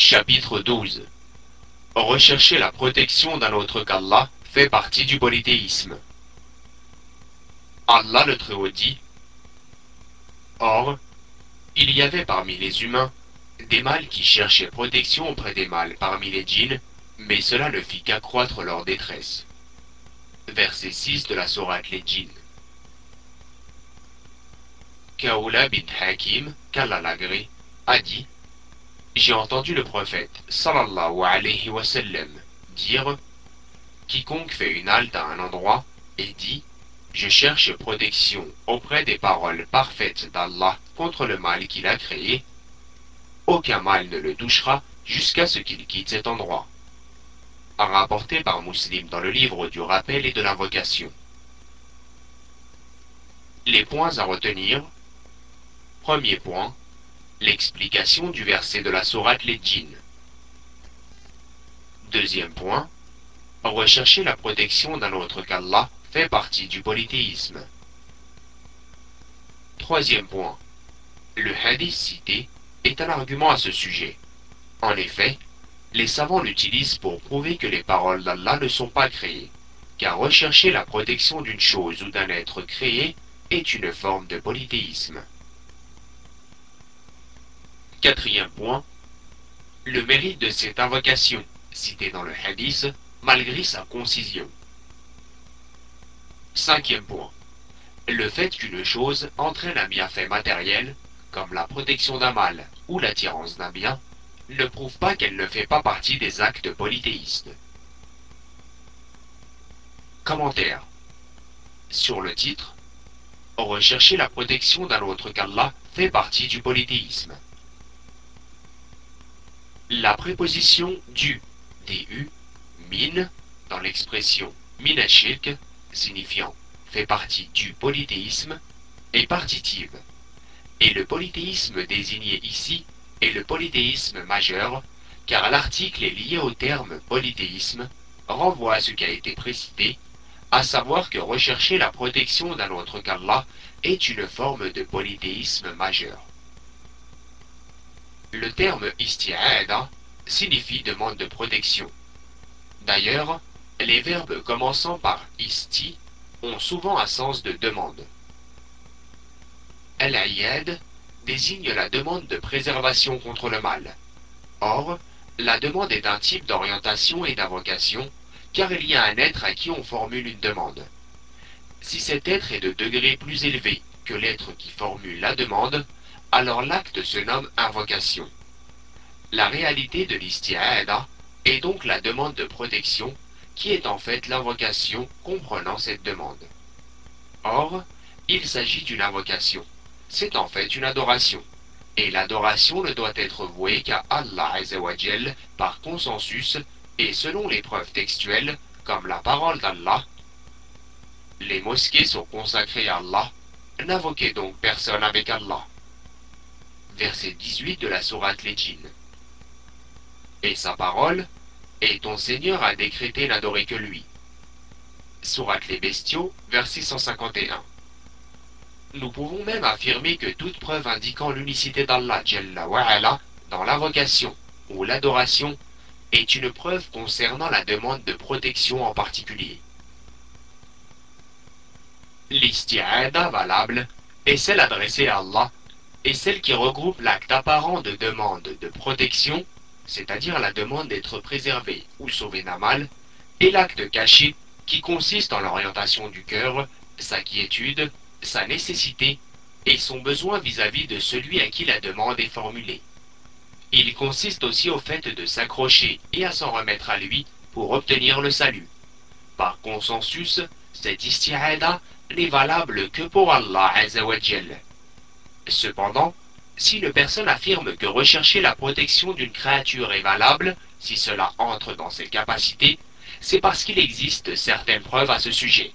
Chapitre 12 Rechercher la protection d'un autre qu'Allah fait partie du polythéisme. Allah le Très-Haut dit Or, il y avait parmi les humains des mâles qui cherchaient protection auprès des mâles parmi les djinns, mais cela ne fit qu'accroître leur détresse. Verset 6 de la sourate Les djinns. Kaoula bin Hakim, qu'Allah a dit J'ai entendu le prophète, sallallahu alayhi wa sallam, dire Quiconque fait une halte à un endroit et dit Je cherche protection auprès des paroles parfaites d'Allah contre le mal qu'il a créé, aucun mal ne le touchera jusqu'à ce qu'il quitte cet endroit. Rapporté par Muslim dans le livre du rappel et de l'invocation. Les points à retenir Premier point, l'explication du verset de la sourate les djinns. Deuxième point, rechercher la protection d'un autre qu'Allah fait partie du polythéisme. Troisième point, le hadith cité est un argument à ce sujet. En effet, les savants l'utilisent pour prouver que les paroles d'Allah ne sont pas créées, car rechercher la protection d'une chose ou d'un être créé est une forme de polythéisme. Quatrième point, le mérite de cette invocation, citée dans le hadith, malgré sa concision. Cinquième point, le fait qu'une chose entraîne un bienfait matériel, comme la protection d'un mal ou l'attirance d'un bien, ne prouve pas qu'elle ne fait pas partie des actes polythéistes. Commentaire. Sur le titre, Rechercher la protection d'un autre qu'Allah fait partie du polythéisme. La préposition du, du, min, dans l'expression minashirk, signifiant fait partie du polythéisme, est partitive. Et le polythéisme désigné ici est le polythéisme majeur, car l'article est lié au terme polythéisme, renvoie à ce qui a été précité, à savoir que rechercher la protection d'un autre qu'Allah est une forme de polythéisme majeur. Le terme isti'ada signifie demande de protection. D'ailleurs, les verbes commençant par isti ont souvent un sens de demande. El-Ayyad désigne la demande de préservation contre le mal. Or, la demande est un type d'orientation et d'invocation, car il y a un être à qui on formule une demande. Si cet être est de degré plus élevé que l'être qui formule la demande, alors l'acte se nomme invocation. La réalité de l'isti'ada est donc la demande de protection, qui est en fait l'invocation comprenant cette demande. Or, il s'agit d'une invocation. C'est en fait une adoration. Et l'adoration ne doit être vouée qu'à Allah Azzawajal par consensus et selon les preuves textuelles, comme la parole d'Allah. Les mosquées sont consacrées à Allah, N'invoquez donc personne avec Allah. Verset 18 de la Sourate djinns. Et sa parole, et ton Seigneur a décrété n'adorer que lui. Sourate les bestiaux, verset 151. Nous pouvons même affirmer que toute preuve indiquant l'unicité d'Allah dans l'invocation ou l'adoration est une preuve concernant la demande de protection en particulier. L'isti'ada valable est celle adressée à Allah et celle qui regroupe l'acte apparent de demande de protection, c'est-à-dire la demande d'être préservé ou sauvé d'un mal, et l'acte caché qui consiste en l'orientation du cœur, sa quiétude, sa nécessité et son besoin vis-à-vis de celui à qui la demande est formulée. Il consiste aussi au fait de s'accrocher et à s'en remettre à lui pour obtenir le salut. Par consensus, cette isti'ada n'est valable que pour Allah Azzawajal. Cependant, si une personne affirme que rechercher la protection d'une créature est valable, si cela entre dans ses capacités, c'est parce qu'il existe certaines preuves à ce sujet.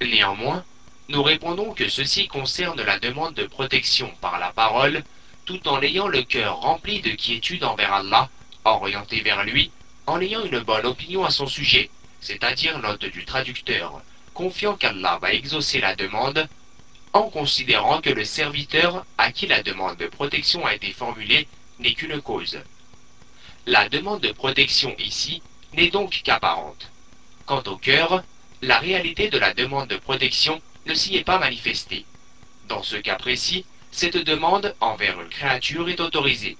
Néanmoins, nous répondons que ceci concerne la demande de protection par la parole, tout en ayant le cœur rempli de quiétude envers Allah, orienté vers lui, en ayant une bonne opinion à son sujet, c'est-à-dire note du traducteur, confiant qu'Allah va exaucer la demande, en considérant que le serviteur à qui la demande de protection a été formulée n'est qu'une cause. La demande de protection ici n'est donc qu'apparente. Quant au cœur, la réalité de la demande de protection ne s'y est pas manifestée. Dans ce cas précis, cette demande envers une créature est autorisée.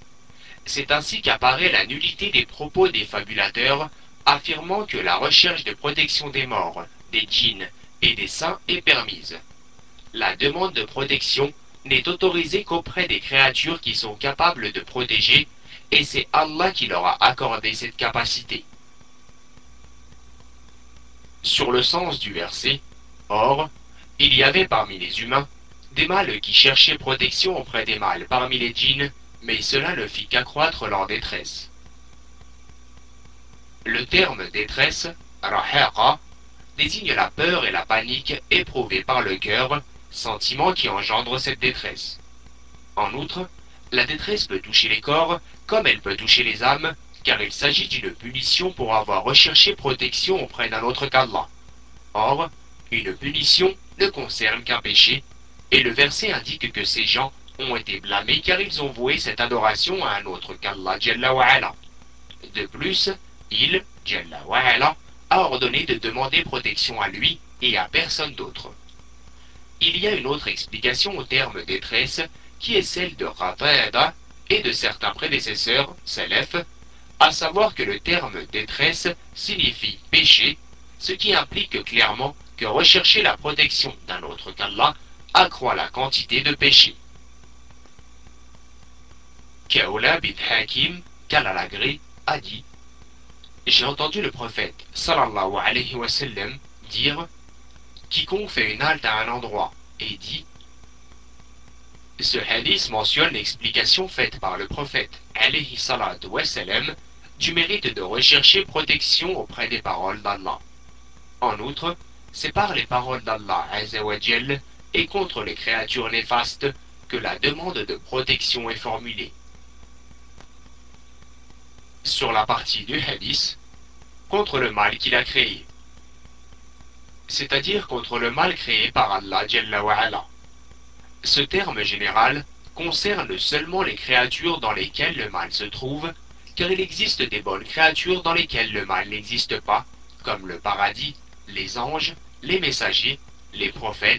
C'est ainsi qu'apparaît la nullité des propos des fabulateurs affirmant que la recherche de protection des morts, des djinns et des saints est permise. La demande de protection n'est autorisée qu'auprès des créatures qui sont capables de protéger, et c'est Allah qui leur a accordé cette capacité. Sur le sens du verset, Or, il y avait parmi les humains des mâles qui cherchaient protection auprès des mâles parmi les djinns, mais cela ne fit qu'accroître leur détresse. Le terme détresse, rahaqa, désigne la peur et la panique éprouvées par le cœur, sentiment qui engendre cette détresse. En outre, la détresse peut toucher les corps comme elle peut toucher les âmes, car il s'agit d'une punition pour avoir recherché protection auprès d'un autre qu'Allah. Or, une punition ne concerne qu'un péché, et le verset indique que ces gens ont été blâmés car ils ont voué cette adoration à un autre qu'Allah De plus, il, a ordonné de demander protection à lui et à personne d'autre. Il y a une autre explication au terme détresse qui est celle de Qatada et de certains prédécesseurs, Salaf, à savoir que le terme détresse signifie péché, ce qui implique clairement que rechercher la protection d'un autre qu'Allah accroît la quantité de péché. Kaoula bin Hakim, Kalalagré, a dit J'ai entendu le prophète sallallahu alayhi wa dire Quiconque fait une halte à un endroit et dit Ce hadith mentionne l'explication faite par le prophète alayhi salatu du mérite de rechercher protection auprès des paroles d'Allah. En outre, c'est par les paroles d'Allah et contre les créatures néfastes que la demande de protection est formulée. Sur la partie du hadith, contre le mal qu'il a créé, c'est-à-dire contre le mal créé par Allah Ce terme général concerne seulement les créatures dans lesquelles le mal se trouve, car il existe des bonnes créatures dans lesquelles le mal n'existe pas, comme le paradis, les anges, les messagers, les prophètes,